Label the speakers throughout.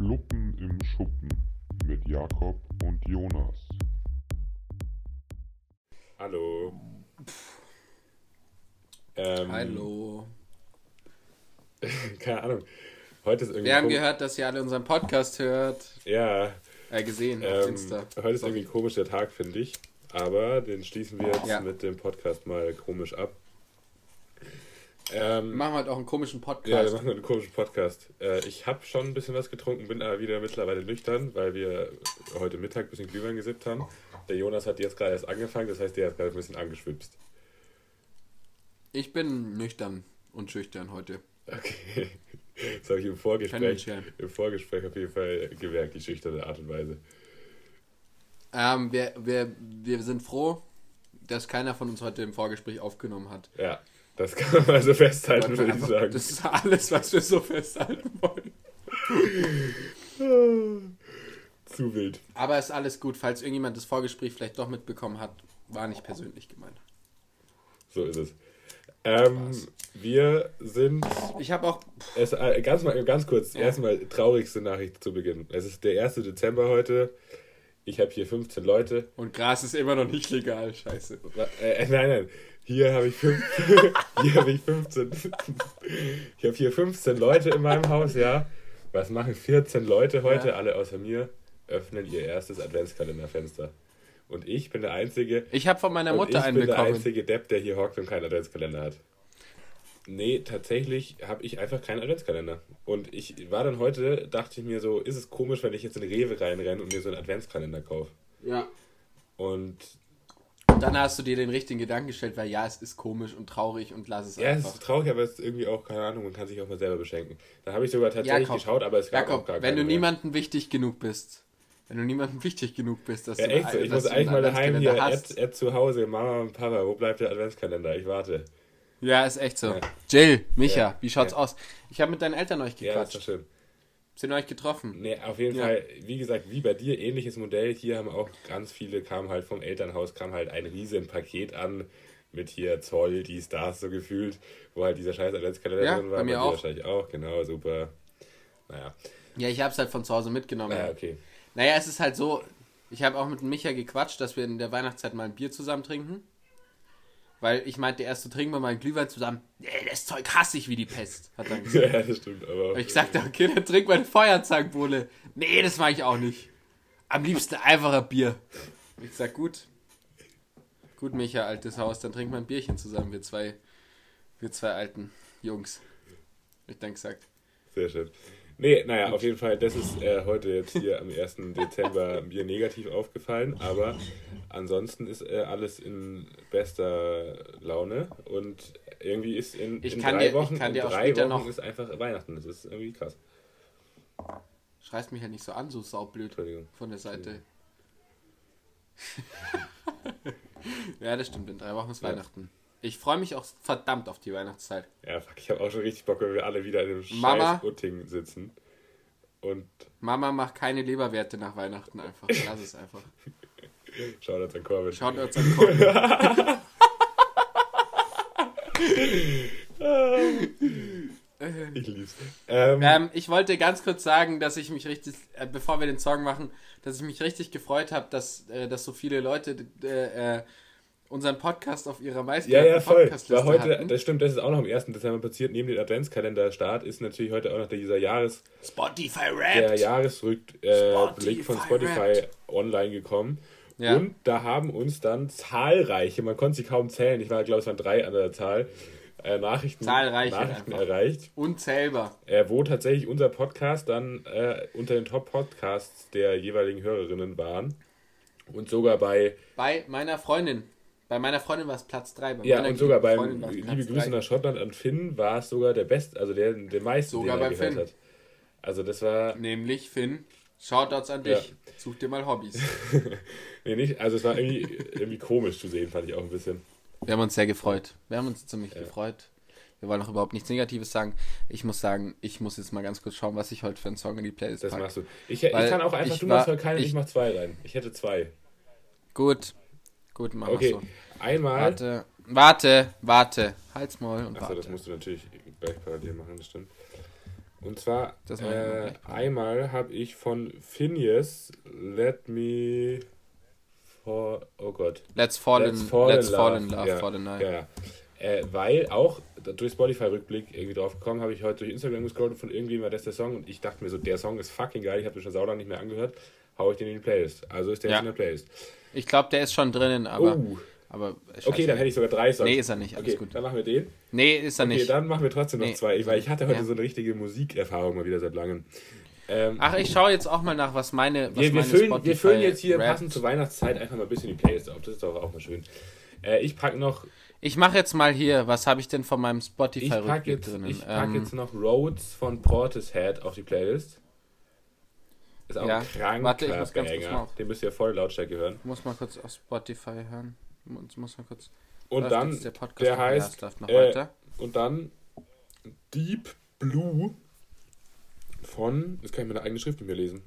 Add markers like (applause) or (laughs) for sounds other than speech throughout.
Speaker 1: Fluppen im Schuppen mit Jakob und Jonas.
Speaker 2: Hallo. Ähm,
Speaker 3: Hallo. (laughs)
Speaker 2: Keine Ahnung. Heute ist irgendwie.
Speaker 3: Wir haben
Speaker 2: kom-
Speaker 3: gehört, dass ihr alle unseren Podcast hört.
Speaker 2: Ja,
Speaker 3: Äh, gesehen auf
Speaker 2: ähm,
Speaker 3: Insta.
Speaker 2: heute ist irgendwie ein komischer Tag, finde ich. Aber den schließen wir jetzt
Speaker 3: Ja.
Speaker 2: mit dem Podcast mal komisch ab. Ähm,
Speaker 3: Wir machen heute auch einen komischen
Speaker 2: ja, wir
Speaker 3: Podcast.
Speaker 2: machen einen komischen Podcast. Äh, ich habe schon ein bisschen was getrunken, bin aber wieder mittlerweile nüchtern, weil wir heute Mittag ein bisschen Glühwein gesippt haben. Der Jonas hat jetzt gerade erst angefangen, das heißt, der ist gerade ein bisschen angeschwipst.
Speaker 3: Ich bin nüchtern und schüchtern heute.
Speaker 2: Okay. Das habe ich im Vorgespräch, im Vorgespräch auf jeden Fall gemerkt, die schüchterne Art und Weise.
Speaker 3: Ähm, wir, wir, wir sind froh, dass keiner von uns heute im Vorgespräch aufgenommen hat.
Speaker 2: Ja, das kann man mal so festhalten, würde ich sagen.
Speaker 3: Das ist alles, was wir so festhalten wollen.
Speaker 2: Zu wild.
Speaker 3: Aber ist alles gut, falls irgendjemand das Vorgespräch vielleicht doch mitbekommen hat, war nicht persönlich gemeint.
Speaker 2: So ist es. Ähm, wir sind.
Speaker 3: Ich habe auch.
Speaker 2: Es, äh, ganz, mal, ganz kurz,
Speaker 3: Ja.
Speaker 2: erstmal traurigste Nachricht zu Beginn. Es ist der 1. Dezember heute. Ich habe hier 15 Leute.
Speaker 3: Und Gras ist immer noch nicht legal, scheiße.
Speaker 2: Äh, nein, nein. Hier habe ich, fünf, (laughs) hier hab ich 15. Ich habe hier 15 Leute in meinem Haus, ja. Was machen 14 Leute heute,
Speaker 3: Ja.
Speaker 2: alle außer mir, öffnen ihr erstes Adventskalenderfenster. Und ich bin der Einzige,
Speaker 3: Ich habe von meiner
Speaker 2: und
Speaker 3: Mutter
Speaker 2: ich
Speaker 3: einen
Speaker 2: bin der
Speaker 3: bekommen.
Speaker 2: einzige Depp, der hier hockt und keinen Adventskalender hat. Nee, tatsächlich habe ich einfach keinen Adventskalender. Und ich war dann heute, dachte ich mir so, ist es komisch, wenn ich jetzt in Rewe reinrenne und mir so einen Adventskalender kaufe.
Speaker 3: Ja.
Speaker 2: Und
Speaker 3: dann hast du dir den richtigen Gedanken gestellt, weil ja, es ist komisch und traurig und lass es
Speaker 2: ja, es
Speaker 3: einfach.
Speaker 2: ist traurig, aber es ist irgendwie auch, keine Ahnung, man kann sich auch mal selber beschenken. Dann habe ich sogar tatsächlich
Speaker 3: Jakob,
Speaker 2: geschaut, aber es gab auch
Speaker 3: Jakob,
Speaker 2: gar
Speaker 3: wenn du
Speaker 2: mehr.
Speaker 3: niemandem wichtig genug bist, wenn du niemandem wichtig genug bist, dass
Speaker 2: Ja,
Speaker 3: du,
Speaker 2: echt so. Ich
Speaker 3: dass
Speaker 2: muss eigentlich mal daheim hier, Ed. Ed zu Hause, Mama und Papa, wo bleibt der Adventskalender? Ich warte.
Speaker 3: Ja, ist echt so.
Speaker 2: Ja.
Speaker 3: Jill, Micha,
Speaker 2: Ja.
Speaker 3: wie schaut's
Speaker 2: Ja.
Speaker 3: aus? Ich habe mit deinen Eltern euch
Speaker 2: Ja, das ist doch
Speaker 3: gequatscht.
Speaker 2: schön.
Speaker 3: Sind euch getroffen?
Speaker 2: Nee, auf jeden
Speaker 3: Ja.
Speaker 2: Fall, wie gesagt, wie bei dir, ähnliches Modell. Hier haben auch ganz viele, kam halt vom Elternhaus, kam halt ein riesen Paket an mit hier Zoll, dies, das, so gefühlt, wo halt dieser scheiß Adventskalender
Speaker 3: Ja,
Speaker 2: drin war.
Speaker 3: bei mir
Speaker 2: dir
Speaker 3: auch.
Speaker 2: wahrscheinlich auch, genau, super. Naja,
Speaker 3: Ja, ich habe es halt von zu Hause mitgenommen.
Speaker 2: naja okay.
Speaker 3: Naja, es ist halt so, ich habe auch mit dem Micha gequatscht, dass wir in der Weihnachtszeit mal ein Bier zusammen trinken. Weil ich meinte, erst so trinken wir mal Glühwein zusammen. Nee, das Zeug hasse ich wie die Pest, hat er gesagt.
Speaker 2: Ja, das stimmt, aber.
Speaker 3: Ich sagte, okay, dann trink mal eine Feuerzangenbowle. Nee, das mache ich auch nicht. Am liebsten einfacher Bier. Ich sag, gut. Gut, Micha, altes Haus, dann trinken wir ein Bierchen zusammen, wir zwei, wir zwei alten Jungs. Ich dann gesagt.
Speaker 2: Sehr schön. Nee, naja, auf jeden Fall, das ist äh, heute jetzt hier am 1. Dezember mir negativ aufgefallen, aber ansonsten ist äh, alles in bester Laune und irgendwie ist in, in drei
Speaker 3: dir-
Speaker 2: Wochen, in drei Wochen
Speaker 3: noch-
Speaker 2: ist einfach Weihnachten. Das ist irgendwie krass.
Speaker 3: Schreist mich ja nicht so an, so saublöd
Speaker 2: Entschuldigung.
Speaker 3: von der Seite. (laughs) ja, das stimmt, in drei Wochen ist
Speaker 2: Ja.
Speaker 3: Weihnachten. Ich freue mich auch verdammt auf die Weihnachtszeit.
Speaker 2: Ja, fuck, ich habe auch schon richtig Bock, wenn wir alle wieder in einem
Speaker 3: Mama?
Speaker 2: scheiß Utting sitzen. Und
Speaker 3: Mama macht keine Leberwerte nach Weihnachten einfach. (laughs) Lass es einfach.
Speaker 2: schaut uns an Corbin.
Speaker 3: Schaut uns an Corbin. (laughs)
Speaker 2: Ich lieb's. Ähm,
Speaker 3: Ähm, ich wollte ganz kurz sagen, dass ich mich richtig, äh, bevor wir den Song machen, dass ich mich richtig gefreut habe, dass, äh, dass so viele Leute äh, unseren Podcast auf ihrer
Speaker 2: Ja,
Speaker 3: meistgehörten
Speaker 2: ja, voll. War heute,
Speaker 3: hatten.
Speaker 2: das stimmt, das ist auch noch am 1. Dezember passiert. Neben dem Adventskalender-Start ist natürlich heute auch noch dieser Jahres,
Speaker 3: Spotify
Speaker 2: der
Speaker 3: Rap.
Speaker 2: Jahresrückblick äh, von Spotify
Speaker 3: Wrapped.
Speaker 2: online gekommen.
Speaker 3: Ja.
Speaker 2: Und da haben uns dann zahlreiche, man konnte sie kaum zählen, ich war, glaube es waren drei an der Zahl, äh, Nachrichten,
Speaker 3: Zahlreiche
Speaker 2: Nachrichten erreicht.
Speaker 3: Unzählbar.
Speaker 2: Äh, wo tatsächlich unser Podcast dann äh, unter den Top-Podcasts der jeweiligen Hörerinnen waren. Und sogar bei,
Speaker 3: Bei meiner Freundin. Bei meiner Freundin war es Platz 3. Bei
Speaker 2: ja, und sogar beim Liebe Grüße
Speaker 3: drei.
Speaker 2: nach Schottland an Finn war es sogar der Best, also der, der meiste,
Speaker 3: Sogar
Speaker 2: den er
Speaker 3: beim
Speaker 2: gehört
Speaker 3: Finn.
Speaker 2: hat. Also das war,
Speaker 3: Nämlich Finn. Shoutouts an dich. Such dir mal Hobbys. (laughs)
Speaker 2: nee, nicht, also es war irgendwie, irgendwie komisch zu sehen, fand ich auch ein bisschen.
Speaker 3: Wir haben uns sehr gefreut. Wir haben uns ziemlich gefreut. Wir wollen auch überhaupt nichts Negatives sagen. Ich muss sagen, ich muss jetzt mal ganz kurz schauen, was ich heute für einen Song in die Playlist
Speaker 2: Das
Speaker 3: packe.
Speaker 2: machst du. Ich, ich kann auch einfach,
Speaker 3: ich
Speaker 2: du
Speaker 3: war-
Speaker 2: machst heute keine, ich,
Speaker 3: ich-
Speaker 2: mach zwei rein. Ich hätte zwei.
Speaker 3: Gut. Gut, machen
Speaker 2: Okay,
Speaker 3: so.
Speaker 2: einmal.
Speaker 3: Warte, warte, warte. Halt's Maul und
Speaker 2: Achso, das
Speaker 3: warte.
Speaker 2: musst du natürlich gleich parallel machen, das stimmt. Und zwar
Speaker 3: Das
Speaker 2: äh, einmal habe ich von Phineas Let Me for oh Gott.
Speaker 3: Let's fall in,
Speaker 2: Let's Fall
Speaker 3: let's
Speaker 2: in
Speaker 3: fall
Speaker 2: Love.
Speaker 3: in love
Speaker 2: Ja,
Speaker 3: the night.
Speaker 2: Ja, ja. Äh, weil auch durch Spotify-Rückblick irgendwie drauf gekommen, habe ich heute durch Instagram gescrollt und von irgendjemandem war das der Song und ich dachte mir so, der Song ist fucking geil, ich habe den schon saulang nicht mehr angehört, hau ich den in die Playlist. Also ist der
Speaker 3: Ja.
Speaker 2: jetzt in der Playlist.
Speaker 3: Ich glaube, der ist schon drinnen, aber.
Speaker 2: oh,
Speaker 3: aber
Speaker 2: okay, dann hätte ich sogar drei Songs.
Speaker 3: Nee, ist er nicht, alles
Speaker 2: okay,
Speaker 3: gut.
Speaker 2: dann machen wir den.
Speaker 3: Nee, ist er
Speaker 2: Okay,
Speaker 3: nicht.
Speaker 2: dann machen wir trotzdem noch
Speaker 3: Nee.
Speaker 2: zwei, weil ich hatte heute
Speaker 3: Ja.
Speaker 2: so eine richtige Musikerfahrung mal wieder seit langem. Ähm,
Speaker 3: Ach, ich schaue jetzt auch mal nach, was meine. Was
Speaker 2: wir, wir,
Speaker 3: meine
Speaker 2: füllen, wir füllen jetzt hier
Speaker 3: Rap-
Speaker 2: passend zur Weihnachtszeit einfach mal ein bisschen die Playlist auf. Das ist doch auch mal schön. Äh, ich packe noch,
Speaker 3: Ich mache jetzt mal hier, was habe ich denn von meinem Spotify-Rückblick drinnen?
Speaker 2: ich pack
Speaker 3: Ähm,
Speaker 2: jetzt noch Rhodes von Portishead auf die Playlist. Ist auch
Speaker 3: Ja.
Speaker 2: ein kranker
Speaker 3: Warte, ich muss ganz kurz mal
Speaker 2: Den müsst ihr voll Lautstärke hören.
Speaker 3: muss mal kurz auf Spotify hören. Muss, muss mal kurz.
Speaker 2: Und
Speaker 3: Läuft
Speaker 2: dann,
Speaker 3: der, Podcast
Speaker 2: der?
Speaker 3: Ja,
Speaker 2: heißt,
Speaker 3: noch
Speaker 2: äh,
Speaker 3: weiter.
Speaker 2: und dann Deep Blue von, jetzt kann ich meine eigene Schrift nicht mehr lesen.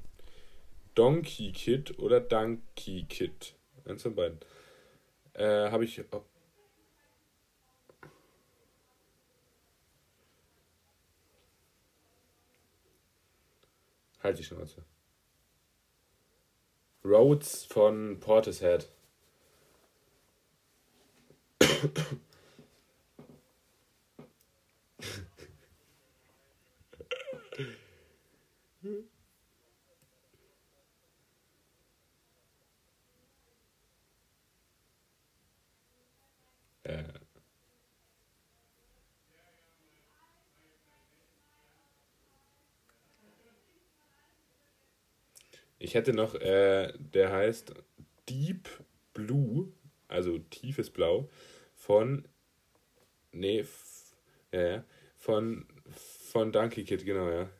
Speaker 2: Donkey Kid oder Donkey Kid. Eins von beiden. Äh, habe ich. oh. Halt die Schnauze. Rhodes von Portishead. Äh. Ich hätte noch, äh, der heißt Deep Blue, also tiefes Blau, von, nee, ja, ja, von, von Donkey Kid, genau, ja.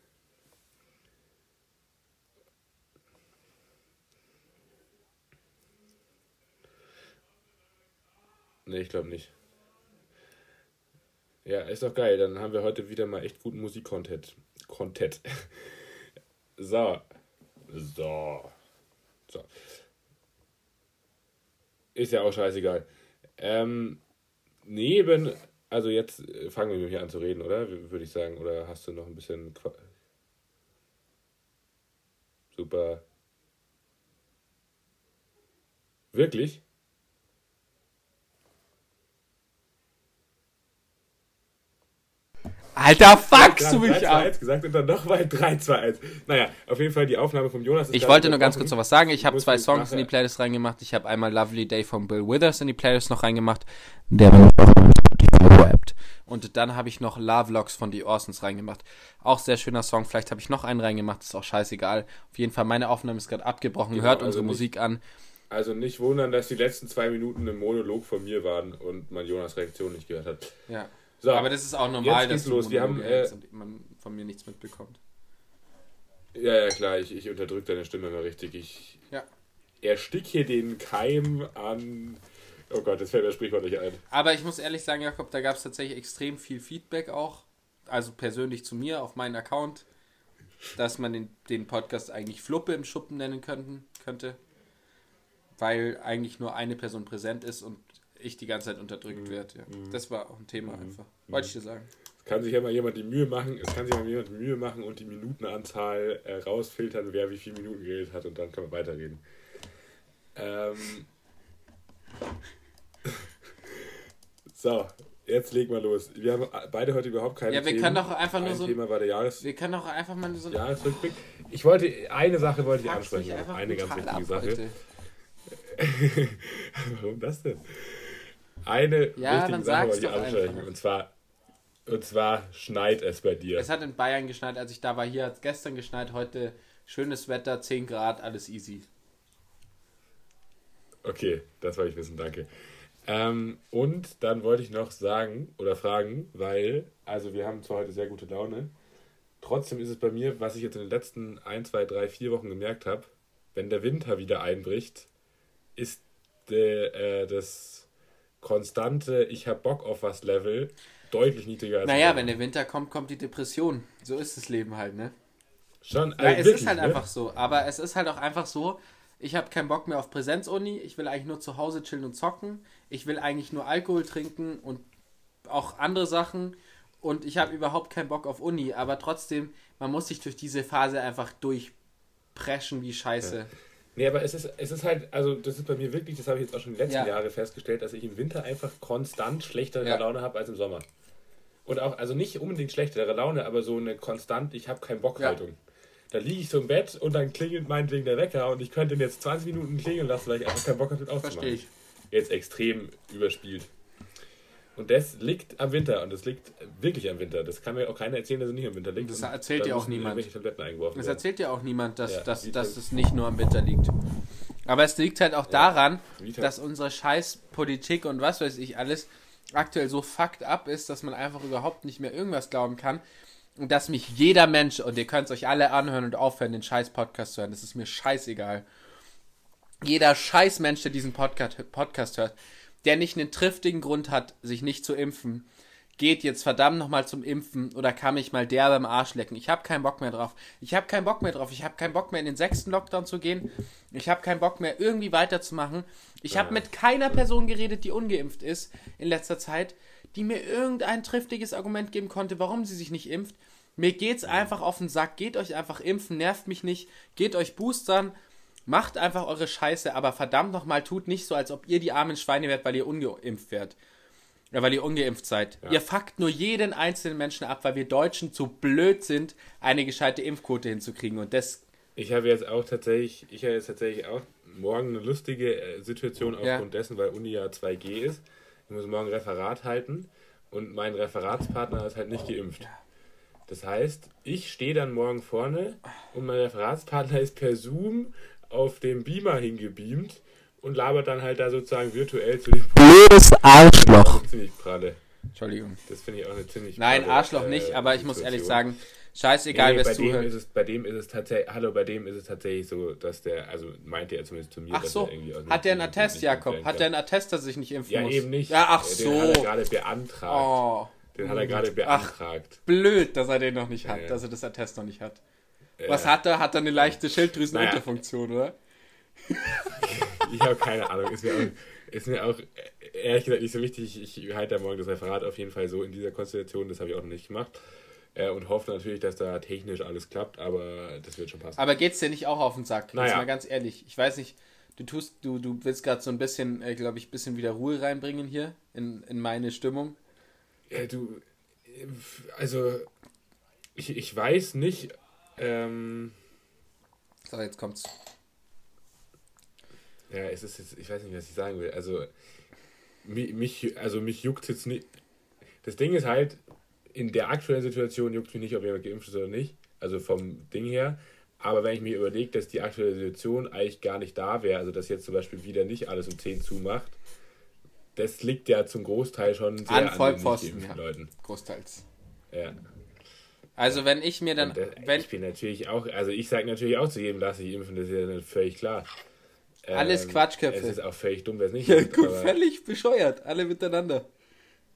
Speaker 2: Nee, ich glaube nicht. Ja, ist doch geil. Dann haben wir heute wieder mal echt guten Musik-Content. Content. (laughs) So. So. So. Ist ja auch scheißegal. Ähm, neben, also jetzt äh, fangen wir hier an zu reden, oder? Würde ich sagen. Oder hast du noch ein bisschen. Qua Super. Wirklich?
Speaker 3: Alter, fuckst du mich
Speaker 2: 3, 2,
Speaker 3: ab!
Speaker 2: 1 gesagt und dann nochmal 3, 2, 1. Naja, auf jeden Fall die Aufnahme vom Jonas. ist
Speaker 3: Ich wollte nur ganz kurz noch was sagen. Ich habe zwei Songs in die Playlist reingemacht. Ich habe einmal Lovely Day von Bill Withers in die Playlist noch reingemacht. Der wird auch auf Spotify rappt. Und dann habe ich noch Love Locks von The Orsons reingemacht. Auch sehr schöner Song. Vielleicht habe ich noch einen reingemacht. Ist auch scheißegal. Auf jeden Fall, meine Aufnahme ist gerade abgebrochen.
Speaker 2: Genau,
Speaker 3: Hört
Speaker 2: also
Speaker 3: unsere
Speaker 2: nicht-
Speaker 3: Musik an.
Speaker 2: Also nicht wundern, dass die letzten zwei Minuten ein Monolog von mir waren und man Jonas Reaktion nicht gehört hat.
Speaker 3: Ja.
Speaker 2: So,
Speaker 3: Aber das ist auch normal,
Speaker 2: jetzt geht's
Speaker 3: dass
Speaker 2: los. Wir haben, äh,
Speaker 3: und man von mir nichts mitbekommt.
Speaker 2: ja, ja, klar, ich, ich unterdrücke deine Stimme mal richtig. Ich
Speaker 3: Ja.
Speaker 2: erstick hier den Keim an. Oh Gott, das fällt mir Sprichwort nicht ein.
Speaker 3: Aber ich muss ehrlich sagen, Jakob, da gab es tatsächlich extrem viel Feedback auch. Also persönlich zu mir auf meinen Account, dass man den, den Podcast eigentlich Fluppe im Schuppen nennen könnten, könnte. Weil eigentlich nur eine Person präsent ist und ich die ganze Zeit unterdrückt werde. Ja. Das war auch ein Thema einfach. Wollte ich dir sagen.
Speaker 2: Es kann sich ja mal jemand die Mühe machen, es kann sich mal jemand die Mühe machen und die Minutenanzahl äh, rausfiltern, wer wie viele Minuten geredet hat und dann kann man weiterreden. Ähm. (laughs) so, jetzt leg mal los. Wir haben beide heute überhaupt keine
Speaker 3: Ja, wir
Speaker 2: Themen.
Speaker 3: können doch einfach nur
Speaker 2: Ein
Speaker 3: so.
Speaker 2: Thema war der Jahres
Speaker 3: Wir können doch einfach mal so.
Speaker 2: Jahresrückblick. Ich wollte, eine Sache wollte ich ansprechen. Eine ganz wichtige Sache. (laughs) Warum das denn? Eine
Speaker 3: Ja,
Speaker 2: wichtige
Speaker 3: dann
Speaker 2: Sache wollte ich ansprechen.
Speaker 3: einfach.
Speaker 2: Und zwar, und zwar schneit es bei dir.
Speaker 3: Es hat in Bayern geschneit, als ich da war. Hier hat es gestern geschneit, heute schönes Wetter, 10 Grad, alles easy.
Speaker 2: Okay, das wollte ich wissen, danke. Ähm, und dann wollte ich noch sagen oder fragen, weil, also wir haben zwar heute sehr gute Laune, trotzdem ist es bei mir, was ich jetzt in den letzten 1, 2, 3, 4 Wochen gemerkt habe, wenn der Winter wieder einbricht, ist der, äh, das konstante Ich hab Bock auf was Level deutlich niedriger als
Speaker 3: Naja, wenn der Winter kommt, kommt die Depression. So ist das Leben halt, ne?
Speaker 2: Schon,
Speaker 3: Ja,
Speaker 2: also
Speaker 3: es
Speaker 2: wirklich,
Speaker 3: ist halt
Speaker 2: ne?
Speaker 3: einfach so. Aber es ist halt auch einfach so, ich habe keinen Bock mehr auf Präsenzuni. Ich will eigentlich nur zu Hause chillen und zocken. Ich will eigentlich nur Alkohol trinken und auch andere Sachen. und ich habe überhaupt keinen Bock auf Uni, aber trotzdem, man muss sich durch diese Phase einfach durchpreschen wie Scheiße.
Speaker 2: Ja. Nee, aber es ist, es ist halt, also das ist bei mir wirklich, das habe ich jetzt auch schon die letzten
Speaker 3: Ja.
Speaker 2: Jahre festgestellt, dass ich im Winter einfach konstant schlechtere
Speaker 3: Ja.
Speaker 2: Laune habe als im Sommer. Und auch, also nicht unbedingt schlechtere Laune, aber so eine konstant, ich habe keinen Bock
Speaker 3: Ja.
Speaker 2: Haltung. Da liege ich so im Bett und dann klingelt meinetwegen der Wecker und ich könnte ihn jetzt 20 Minuten klingeln lassen, weil ich einfach keinen Bock habe, den auszumachen.
Speaker 3: Verstehe ich.
Speaker 2: Jetzt extrem überspielt. Und das liegt am Winter und das liegt wirklich am Winter. Das kann mir auch keiner erzählen, dass es nicht am Winter liegt.
Speaker 3: Das erzählt dir auch niemand. Das erzählt ja auch niemand, dass,
Speaker 2: Ja,
Speaker 3: dass, dass
Speaker 2: das-
Speaker 3: es nicht nur am Winter liegt. Aber es liegt halt auch daran,
Speaker 2: Wie das-
Speaker 3: dass unsere Scheißpolitik und was weiß ich alles aktuell so fucked up ist, dass man einfach überhaupt nicht mehr irgendwas glauben kann. Und dass mich jeder Mensch, und ihr könnt es euch alle anhören und aufhören, den Scheiß-Podcast zu hören, das ist mir scheißegal. Jeder Scheiß-Mensch, der diesen Podcast, Podcast hört, der nicht einen triftigen Grund hat, sich nicht zu impfen, geht jetzt verdammt nochmal zum Impfen oder kann mich mal derbe am Arsch lecken. Ich habe keinen Bock mehr drauf. Ich habe keinen Bock mehr drauf. Ich habe keinen Bock mehr in den sechsten Lockdown zu gehen. Ich habe keinen Bock mehr irgendwie weiterzumachen. Ich habe mit keiner Person geredet, die ungeimpft ist in letzter Zeit, die mir irgendein triftiges Argument geben konnte, warum sie sich nicht impft. Mir geht's einfach auf den Sack. Geht euch einfach impfen, nervt mich nicht. Geht euch boostern. Macht einfach eure Scheiße, aber verdammt nochmal, tut nicht so, als ob ihr die armen Schweine wärt, weil ihr ungeimpft wärt. Ja, weil ihr ungeimpft seid.
Speaker 2: Ja.
Speaker 3: Ihr fuckt nur jeden einzelnen Menschen ab, weil wir Deutschen zu blöd sind, eine gescheite Impfquote hinzukriegen. Und das,
Speaker 2: Ich habe jetzt auch tatsächlich, ich habe jetzt tatsächlich auch morgen eine lustige äh, Situation
Speaker 3: Ja.
Speaker 2: aufgrund dessen, weil Uni ja 2G ist. Ich muss morgen Referat halten und mein Referatspartner ist halt nicht geimpft. Das heißt, ich stehe dann morgen vorne und mein Referatspartner ist per Zoom auf dem Beamer hingebeamt und labert dann halt da sozusagen virtuell zu dem
Speaker 3: blödes Arschloch.
Speaker 2: ziemlich pralle.
Speaker 3: Entschuldigung.
Speaker 2: Das finde ich auch eine ziemlich
Speaker 3: Nein,
Speaker 2: pralle,
Speaker 3: Arschloch
Speaker 2: äh,
Speaker 3: nicht, aber ich muss ehrlich
Speaker 2: Situation.
Speaker 3: sagen, scheißegal,
Speaker 2: nee,
Speaker 3: wer es
Speaker 2: dem
Speaker 3: zuhört.
Speaker 2: ist es, bei dem ist es tatsächlich, hallo, bei dem ist es tatsächlich so, dass der, also meinte er zumindest zu mir,
Speaker 3: Ach
Speaker 2: dass
Speaker 3: so,
Speaker 2: er
Speaker 3: hat der einen Attest, Jakob? Hat der einen Attest, dass sich nicht impfen
Speaker 2: Ja,
Speaker 3: muss?
Speaker 2: eben nicht.
Speaker 3: Ja, ach
Speaker 2: Den
Speaker 3: so.
Speaker 2: hat er gerade beantragt.
Speaker 3: Oh,
Speaker 2: Den hat er gerade beantragt.
Speaker 3: blöd, dass er den noch nicht hat,
Speaker 2: Ja.
Speaker 3: dass er das Attest noch nicht hat.
Speaker 2: Äh,
Speaker 3: Was hat er? Hat er eine leichte Schilddrüsenunterfunktion, oder?
Speaker 2: Ich habe keine Ahnung. Ist mir, auch, ist mir auch ehrlich gesagt nicht so wichtig. Ich, halte da morgen das Referat auf jeden Fall so in dieser Konstellation. Das habe ich auch noch nicht gemacht. Äh, und hoffe natürlich, dass da technisch alles klappt, aber das wird schon passen.
Speaker 3: Aber geht's dir nicht auch auf den Sack? Jetzt
Speaker 2: Naja.
Speaker 3: mal ganz ehrlich. Ich weiß nicht, du tust, du, du willst gerade so ein bisschen, äh, glaube ich, ein bisschen wieder Ruhe reinbringen hier in, in meine Stimmung.
Speaker 2: Ja, du, also, ich, ich weiß nicht, ähm,
Speaker 3: So, jetzt kommt's.
Speaker 2: ja, es ist jetzt, ich weiß nicht, was ich sagen will. Also, mich, also mich juckt jetzt nicht. Das Ding ist halt, in der aktuellen Situation juckt mich nicht, ob jemand geimpft ist oder nicht. Also vom Ding her. Aber wenn ich mir überlege, dass die aktuelle Situation eigentlich gar nicht da wäre, also dass jetzt zum Beispiel wieder nicht alles um 10 zumacht, das liegt ja zum Großteil schon sehr
Speaker 3: An
Speaker 2: an, den
Speaker 3: ja.
Speaker 2: Leuten.
Speaker 3: Großteils.
Speaker 2: Ja.
Speaker 3: Also wenn ich mir dann,
Speaker 2: Und, äh,
Speaker 3: wenn
Speaker 2: ich bin natürlich auch, also ich sage natürlich auch zu jedem, lass dich impfen, das ist ja dann völlig klar. Ähm,
Speaker 3: Alles Quatschköpfe.
Speaker 2: Es ist auch völlig dumm, wer es nicht
Speaker 3: ja,
Speaker 2: macht,
Speaker 3: gut, völlig bescheuert, alle miteinander.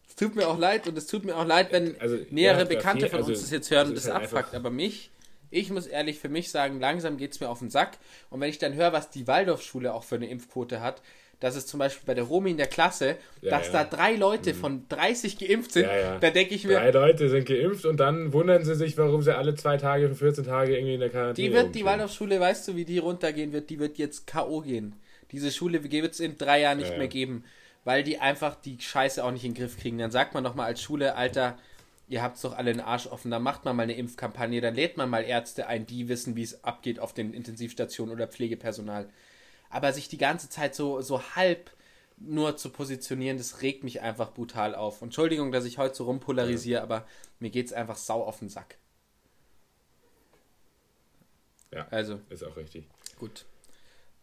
Speaker 3: Es tut mir auch leid und es tut mir auch leid, wenn
Speaker 2: Also,
Speaker 3: nähere
Speaker 2: ja,
Speaker 3: Bekannte
Speaker 2: okay,
Speaker 3: von
Speaker 2: also,
Speaker 3: uns das jetzt hören und
Speaker 2: ist
Speaker 3: das
Speaker 2: halt
Speaker 3: abfuckt. Aber mich, ich muss ehrlich für mich sagen, langsam geht es mir auf den Sack. Und wenn ich dann höre, was die Waldorfschule auch für eine Impfquote hat, dass es zum Beispiel bei der Romi in der Klasse,
Speaker 2: Ja,
Speaker 3: dass
Speaker 2: ja.
Speaker 3: da drei Leute von 30 geimpft sind,
Speaker 2: Ja,
Speaker 3: da denke ich mir,
Speaker 2: Drei Leute sind geimpft und dann wundern sie sich, warum sie alle zwei Tage für 14 Tage irgendwie in der Quarantäne
Speaker 3: die wird, die. Waldorfschule, weißt du, wie die runtergehen wird? Die wird jetzt K.O. gehen. Diese Schule wird es in drei Jahren nicht mehr geben, weil die einfach die Scheiße auch nicht in den Griff kriegen. Dann sagt man doch mal als Schule, Alter, ihr habt's doch alle den Arsch offen, dann macht man mal eine Impfkampagne, dann lädt man mal Ärzte ein, die wissen, wie es abgeht auf den Intensivstationen oder Pflegepersonal. Aber sich die ganze Zeit so, so halb nur zu positionieren, das regt mich einfach brutal auf. Entschuldigung, dass ich heute so rumpolarisiere, aber mir geht's einfach sau auf den Sack.
Speaker 2: Ja,
Speaker 3: Also,
Speaker 2: ist auch richtig.
Speaker 3: gut.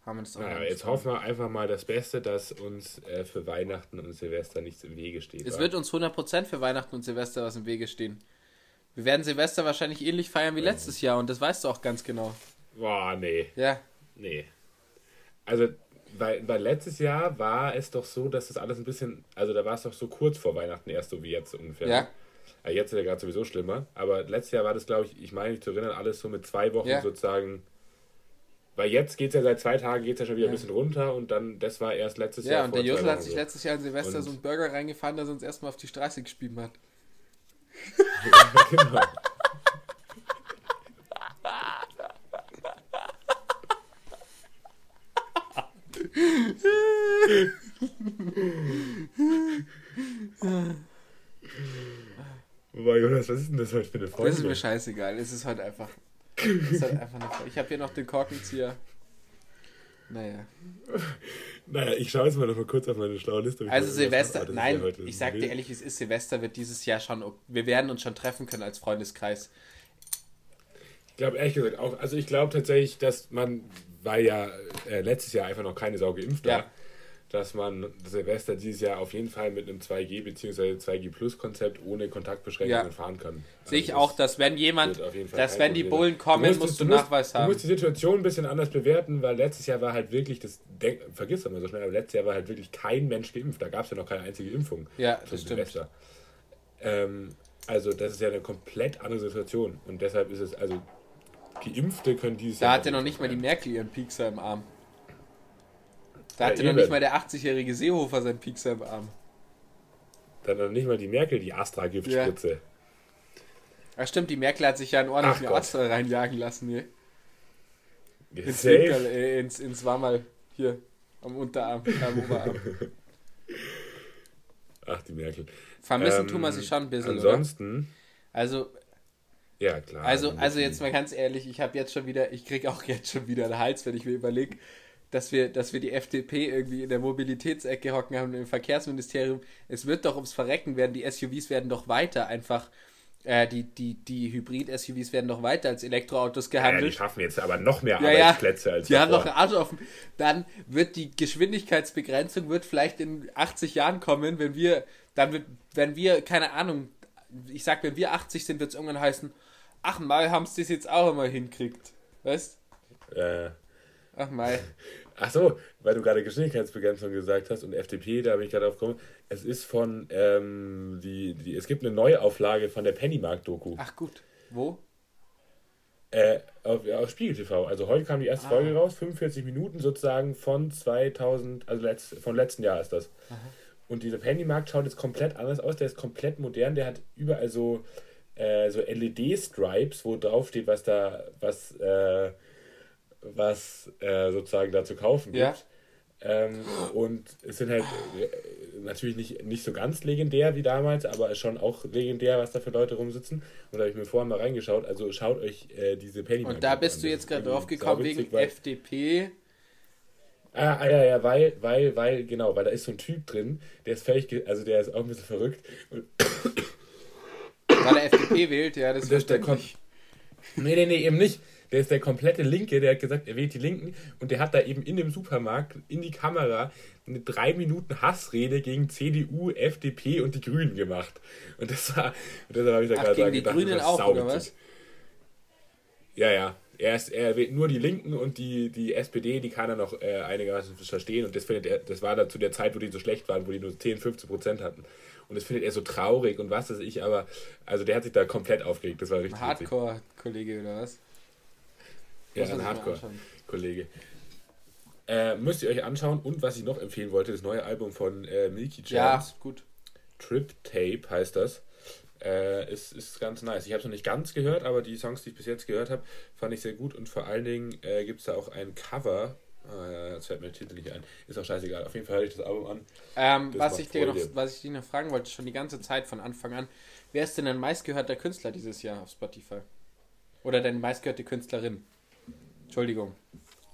Speaker 3: Haben wir das auch
Speaker 2: Naja, jetzt hoffen wir einfach mal das Beste, dass uns äh, für Weihnachten und Silvester nichts im Wege steht.
Speaker 3: Es
Speaker 2: wa?
Speaker 3: wird uns 100% für Weihnachten und Silvester was im Wege stehen. Wir werden Silvester wahrscheinlich ähnlich feiern wie letztes Jahr und das weißt du auch ganz genau.
Speaker 2: Boah, nee,
Speaker 3: Ja,
Speaker 2: nee. Also, weil, weil letztes Jahr war es doch so, dass das alles ein bisschen, also da war es doch so kurz vor Weihnachten erst so wie jetzt ungefähr.
Speaker 3: Ja.
Speaker 2: Also jetzt ist ja gerade sowieso schlimmer, aber letztes Jahr war das, glaube ich, ich meine mich zu erinnern, alles so mit zwei Wochen
Speaker 3: Ja.
Speaker 2: sozusagen. Weil jetzt geht es ja seit zwei Tagen geht's ja schon wieder
Speaker 3: Ja.
Speaker 2: ein bisschen runter und dann, das war erst letztes
Speaker 3: ja
Speaker 2: Jahr.
Speaker 3: und
Speaker 2: vor
Speaker 3: der Jusel hat sich
Speaker 2: so.
Speaker 3: letztes Jahr an Silvester
Speaker 2: Und-
Speaker 3: so einen Burger reingefahren, dass er uns erstmal auf die Straße gespielt hat. (laughs)
Speaker 2: genau. Wobei, Jonas, was ist denn das heute für eine Folge?
Speaker 3: Das ist mir scheißegal. Es ist halt einfach. Ist halt einfach eine Folge. Ich habe hier noch den Korkenzieher. Naja.
Speaker 2: Naja, ich schaue jetzt mal noch mal kurz auf meine schlaue Liste.
Speaker 3: Also
Speaker 2: irgendwas
Speaker 3: Silvester,
Speaker 2: ist
Speaker 3: nein,
Speaker 2: ja heute
Speaker 3: ich sag dir ehrlich, wie es ist, Silvester wird dieses Jahr schon, wir werden uns schon treffen können als Freundeskreis.
Speaker 2: Ich glaube ehrlich gesagt auch, also ich glaube tatsächlich, dass man, weil ja äh, letztes Jahr einfach noch keine Sau geimpft
Speaker 3: Ja.
Speaker 2: Dass man Silvester dieses Jahr auf jeden Fall mit einem 2G bzw. 2G Plus Konzept ohne Kontaktbeschränkungen
Speaker 3: Ja.
Speaker 2: fahren kann.
Speaker 3: Sehe ich
Speaker 2: Also
Speaker 3: auch, dass wenn jemand, dass wenn die Bullen kommen,
Speaker 2: musst
Speaker 3: musst,
Speaker 2: es-
Speaker 3: du
Speaker 2: musst-
Speaker 3: Nachweis
Speaker 2: Du
Speaker 3: haben.
Speaker 2: musst die Situation ein bisschen anders bewerten, weil letztes Jahr war halt wirklich, das denk, vergiss das mal so schnell, aber letztes Jahr war halt wirklich kein Mensch geimpft. Da gab es ja noch keine einzige Impfung.
Speaker 3: Ja,
Speaker 2: zum
Speaker 3: das.
Speaker 2: Silvester. Ähm, also das ist ja eine komplett andere Situation. Und deshalb ist es, also Geimpfte können dieses
Speaker 3: Da
Speaker 2: Jahr
Speaker 3: hatte noch nicht mal die Merkel ihren Piekser im Arm. Da
Speaker 2: Ja,
Speaker 3: hatte noch
Speaker 2: eben.
Speaker 3: nicht mal der 80-jährige Seehofer seinen Piekser im Arm.
Speaker 2: Dann noch nicht mal die Merkel die Astra-Giftspritze.
Speaker 3: Ach stimmt, die Merkel hat sich ja einen ordentlichen
Speaker 2: Gott.
Speaker 3: Astra reinjagen lassen hier. Ins,
Speaker 2: Safe.
Speaker 3: Winkel, äh, ins, ins war mal hier am Unterarm, am (laughs) Oberarm.
Speaker 2: Ach, die Merkel.
Speaker 3: Vermissen
Speaker 2: Ähm,
Speaker 3: tun wir sie schon ein bisschen, oder?
Speaker 2: Ansonsten,
Speaker 3: Also,
Speaker 2: ja klar.
Speaker 3: also, also jetzt mal ganz ehrlich, ich habe jetzt schon wieder, ich krieg auch jetzt schon wieder einen Hals, wenn ich mir überlege, dass wir, dass wir die FDP irgendwie in der Mobilitätsecke hocken haben im Verkehrsministerium. Es wird doch ums Verrecken werden, die SUVs werden doch weiter einfach, äh, die, die, die Hybrid-SUVs werden doch weiter als Elektroautos
Speaker 2: ja, ja, die
Speaker 3: gehandelt.
Speaker 2: schaffen jetzt aber noch mehr
Speaker 3: Ja.
Speaker 2: Arbeitsplätze als
Speaker 3: Die haben
Speaker 2: davor.
Speaker 3: noch einen Arsch offen. Dann wird die Geschwindigkeitsbegrenzung wird vielleicht in 80 Jahren kommen, wenn wir, dann wird, wenn wir, keine Ahnung, ich sag, wenn wir 80 sind, wird es irgendwann heißen, ach mal, haben sie das jetzt auch immer hinkriegt. Weißt?
Speaker 2: Äh,
Speaker 3: Ach mal.
Speaker 2: ach so, weil du gerade Geschwindigkeitsbegrenzung gesagt hast und FDP, da bin ich gerade drauf gekommen. Es ist von, ähm, die, die, es gibt eine Neuauflage von der Pennymark-Doku.
Speaker 3: Ach gut. Wo?
Speaker 2: Äh, auf, auf Spiegel TV. Also heute kam die erste
Speaker 3: Ah.
Speaker 2: Folge raus, 45 Minuten sozusagen von 2000, also letzt, von letzten Jahr ist das. Und dieser Pennymarkt schaut jetzt komplett anders aus, der ist komplett modern, der hat überall so, äh, so LED-Stripes, wo drauf steht, was da, was, äh, was äh, sozusagen da zu kaufen gibt.
Speaker 3: Ja.
Speaker 2: Ähm, und es sind halt äh, natürlich nicht, nicht so ganz legendär wie damals, aber schon auch legendär, was da für Leute rumsitzen. Und da habe ich mir vorher mal reingeschaut. Also schaut euch äh, diese Penny
Speaker 3: Und da bist du jetzt gerade drauf gekommen wegen FDP.
Speaker 2: Ah, ah, ja, ja, weil, weil, weil, genau, weil da ist so ein Typ drin, der ist völlig, also der ist auch ein bisschen verrückt. Und
Speaker 3: Weil er FDP wählt, ja, das ist
Speaker 2: der
Speaker 3: verständlich.
Speaker 2: Nee, nee, nee, eben nicht. Der ist der komplette Linke, der hat gesagt, er wählt die Linken und der hat da eben in dem Supermarkt in die Kamera eine drei Minuten Hassrede gegen CDU, FDP und die Grünen gemacht. Und das war, und deshalb habe ich da
Speaker 3: Ach,
Speaker 2: gerade
Speaker 3: gegen die
Speaker 2: gedacht,
Speaker 3: Grünen
Speaker 2: das war
Speaker 3: auch, oder was?
Speaker 2: Ja, ja. Er, ist, er wählt nur die Linken und die, die SPD, die kann er noch äh, einigermaßen verstehen. Und das findet er, das war da zu der Zeit, wo die so schlecht waren, wo die nur 10, 15 Prozent hatten. Und das findet er so traurig und was weiß ich, aber also der hat sich da komplett aufgeregt. Das war richtig.
Speaker 3: Hardcore-Kollege oder was?
Speaker 2: Ja, ein
Speaker 3: sich mal
Speaker 2: Hardcore.
Speaker 3: anschauen.
Speaker 2: Kollege. Äh, müsst ihr euch anschauen. Und was ich noch empfehlen wollte, das neue Album von äh, Milky
Speaker 3: Ja,
Speaker 2: Chance.
Speaker 3: gut.
Speaker 2: Trip Tape heißt das. Äh, ist, ist ganz nice. Ich habe es noch nicht ganz gehört, aber die Songs, die ich bis jetzt gehört habe, fand ich sehr gut. Und vor allen Dingen äh, gibt es da auch ein Cover. Äh, jetzt fällt mir der Titel nicht ein. Ist auch scheißegal. Auf jeden Fall höre ich das Album an.
Speaker 3: Ähm,
Speaker 2: Das
Speaker 3: was, ich dir noch, was ich dich noch fragen wollte, schon die ganze Zeit von Anfang an, wer ist denn dein meistgehörter Künstler dieses Jahr auf Spotify? Oder deine meistgehörte Künstlerin? Entschuldigung,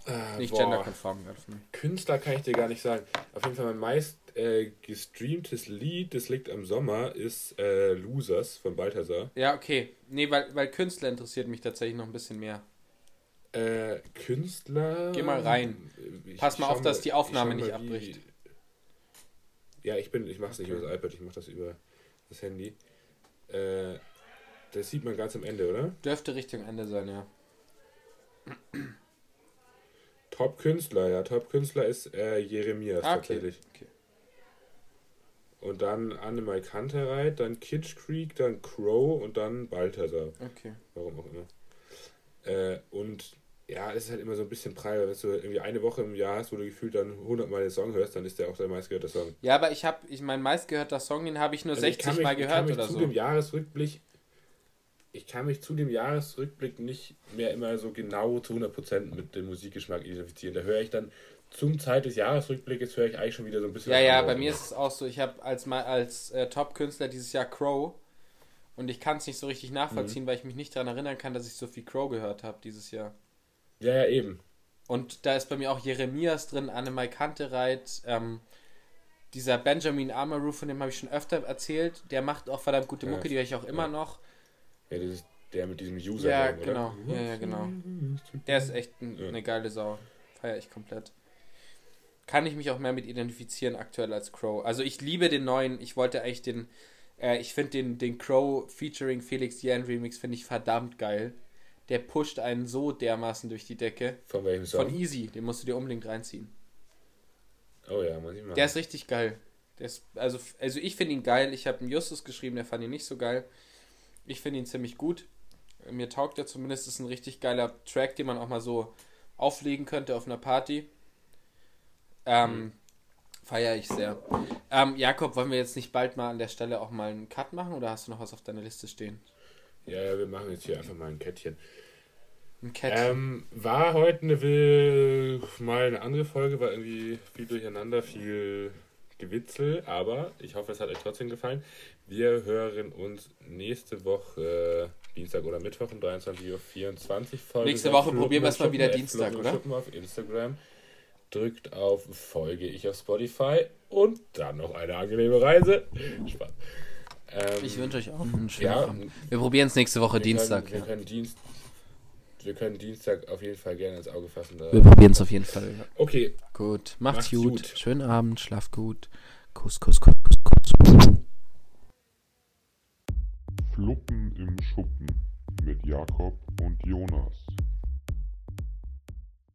Speaker 2: Äh,
Speaker 3: nicht
Speaker 2: boah.
Speaker 3: genderkonform.
Speaker 2: Künstler kann ich dir gar nicht sagen. Auf jeden Fall mein meist äh, gestreamtes Lied, das liegt am Sommer, ist äh, Losers von Balthasar.
Speaker 3: Ja, okay. Nee, weil, weil Künstler interessiert mich tatsächlich noch ein bisschen mehr.
Speaker 2: Äh, Künstler.
Speaker 3: Geh mal rein.
Speaker 2: Ich
Speaker 3: Pass mal auf, dass die Aufnahme nicht
Speaker 2: mal, wie-
Speaker 3: abbricht.
Speaker 2: Ja, ich bin, ich mach's nicht über das iPad, ich mach das über das Handy. Äh, das sieht man ganz am Ende, oder?
Speaker 3: Dürfte Richtung Ende sein, ja.
Speaker 2: Top-Künstler, ja, Top-Künstler ist äh, Jeremias
Speaker 3: Ah, okay.
Speaker 2: tatsächlich.
Speaker 3: okay.
Speaker 2: Und dann Animal Kantereit, dann Kitsch Creek, dann Crow und dann Balthasar.
Speaker 3: Okay.
Speaker 2: Warum auch immer. Äh, und ja, es ist halt immer so ein bisschen prall, wenn du irgendwie eine Woche im Jahr hast, wo du gefühlt dann 100 Mal den Song hörst, dann ist der auch dein meistgehörter Song.
Speaker 3: Ja, aber ich habe, ich mein meistgehörter Song, den habe ich nur
Speaker 2: Also ich
Speaker 3: 60
Speaker 2: kann mich-
Speaker 3: Mal
Speaker 2: ich kann
Speaker 3: gehört
Speaker 2: mich
Speaker 3: oder
Speaker 2: zu
Speaker 3: so.
Speaker 2: dem Jahresrückblick, ich kann mich zu dem Jahresrückblick nicht mehr immer so genau zu 100% mit dem Musikgeschmack identifizieren. Da höre ich dann zum Zeit des Jahresrückblickes höre ich eigentlich schon wieder so ein bisschen
Speaker 3: Ja, ja, bei mir ist es auch so, ich habe als, als äh, Top-Künstler dieses Jahr Crow und ich kann es nicht so richtig
Speaker 2: Mhm.
Speaker 3: nachvollziehen, weil ich mich nicht daran erinnern kann, dass ich so viel Crow gehört habe dieses Jahr.
Speaker 2: Ja, ja, eben.
Speaker 3: Und da ist bei mir auch Jeremias drin, Annemai Kantereit, ähm, dieser Benjamin Amaru, von dem habe ich schon öfter erzählt, der macht auch verdammt gute
Speaker 2: Ja,
Speaker 3: Mucke, die höre ich auch immer
Speaker 2: ja.
Speaker 3: noch.
Speaker 2: Ja, das ist der mit diesem User.
Speaker 3: Ja,
Speaker 2: oder?
Speaker 3: genau. Ja, ja, genau. Der ist echt ein,
Speaker 2: Ja.
Speaker 3: eine geile Sau. Feier ich komplett. Kann ich mich auch mehr mit identifizieren aktuell als Crow. Also ich liebe den neuen, ich wollte eigentlich den, äh, ich finde den, den Crow featuring Felix Jan Remix finde ich verdammt geil. Der pusht einen so dermaßen durch die Decke.
Speaker 2: Von welchem Song?
Speaker 3: Von Easy, den musst du dir unbedingt reinziehen.
Speaker 2: oh ja, muss ich mal.
Speaker 3: Der ist richtig geil. Der ist, also, also ich finde ihn geil. Ich habe einen Justus geschrieben, der fand ihn nicht so geil. Ich finde ihn ziemlich gut. Mir taugt er zumindest. Ist ein richtig geiler Track, den man auch mal so auflegen könnte auf einer Party. Ähm, Feiere ich sehr. Ähm, Jakob, wollen wir jetzt nicht bald mal an der Stelle auch mal einen Cut machen oder hast du noch was auf deiner Liste stehen?
Speaker 2: ja, ja, wir machen jetzt hier einfach mal ein Kettchen.
Speaker 3: Ein Cat.
Speaker 2: Ähm, war heute eine, mal eine andere Folge, war irgendwie viel durcheinander, viel Gewitzel, aber ich hoffe, es hat euch trotzdem gefallen. Wir hören uns nächste Woche Dienstag oder Mittwoch um 23.24 Uhr Folge.
Speaker 3: Nächste Woche probieren wir es mal wieder
Speaker 2: Schuppen,
Speaker 3: Dienstag, oder?
Speaker 2: Schuppen auf Instagram. Drückt auf Folge ich auf Spotify und dann noch eine angenehme Reise. Spaß. Ähm,
Speaker 3: ich wünsche euch auch einen schönen
Speaker 2: ja,
Speaker 3: Abend. Wir probieren es nächste Woche
Speaker 2: wir
Speaker 3: Dienstag.
Speaker 2: Können, wir,
Speaker 3: ja.
Speaker 2: können Dienst, wir können Dienstag auf jeden Fall gerne ins Auge fassen. Da.
Speaker 3: Wir probieren es auf jeden Fall.
Speaker 2: Okay,
Speaker 3: Gut, macht's,
Speaker 2: Macht's
Speaker 3: gut.
Speaker 2: gut.
Speaker 3: Schönen Abend, schlaft gut. Kuss, Kuss, Kuss, Kuss, Kuss.
Speaker 1: Fluppen im Schuppen mit Jakob und Jonas.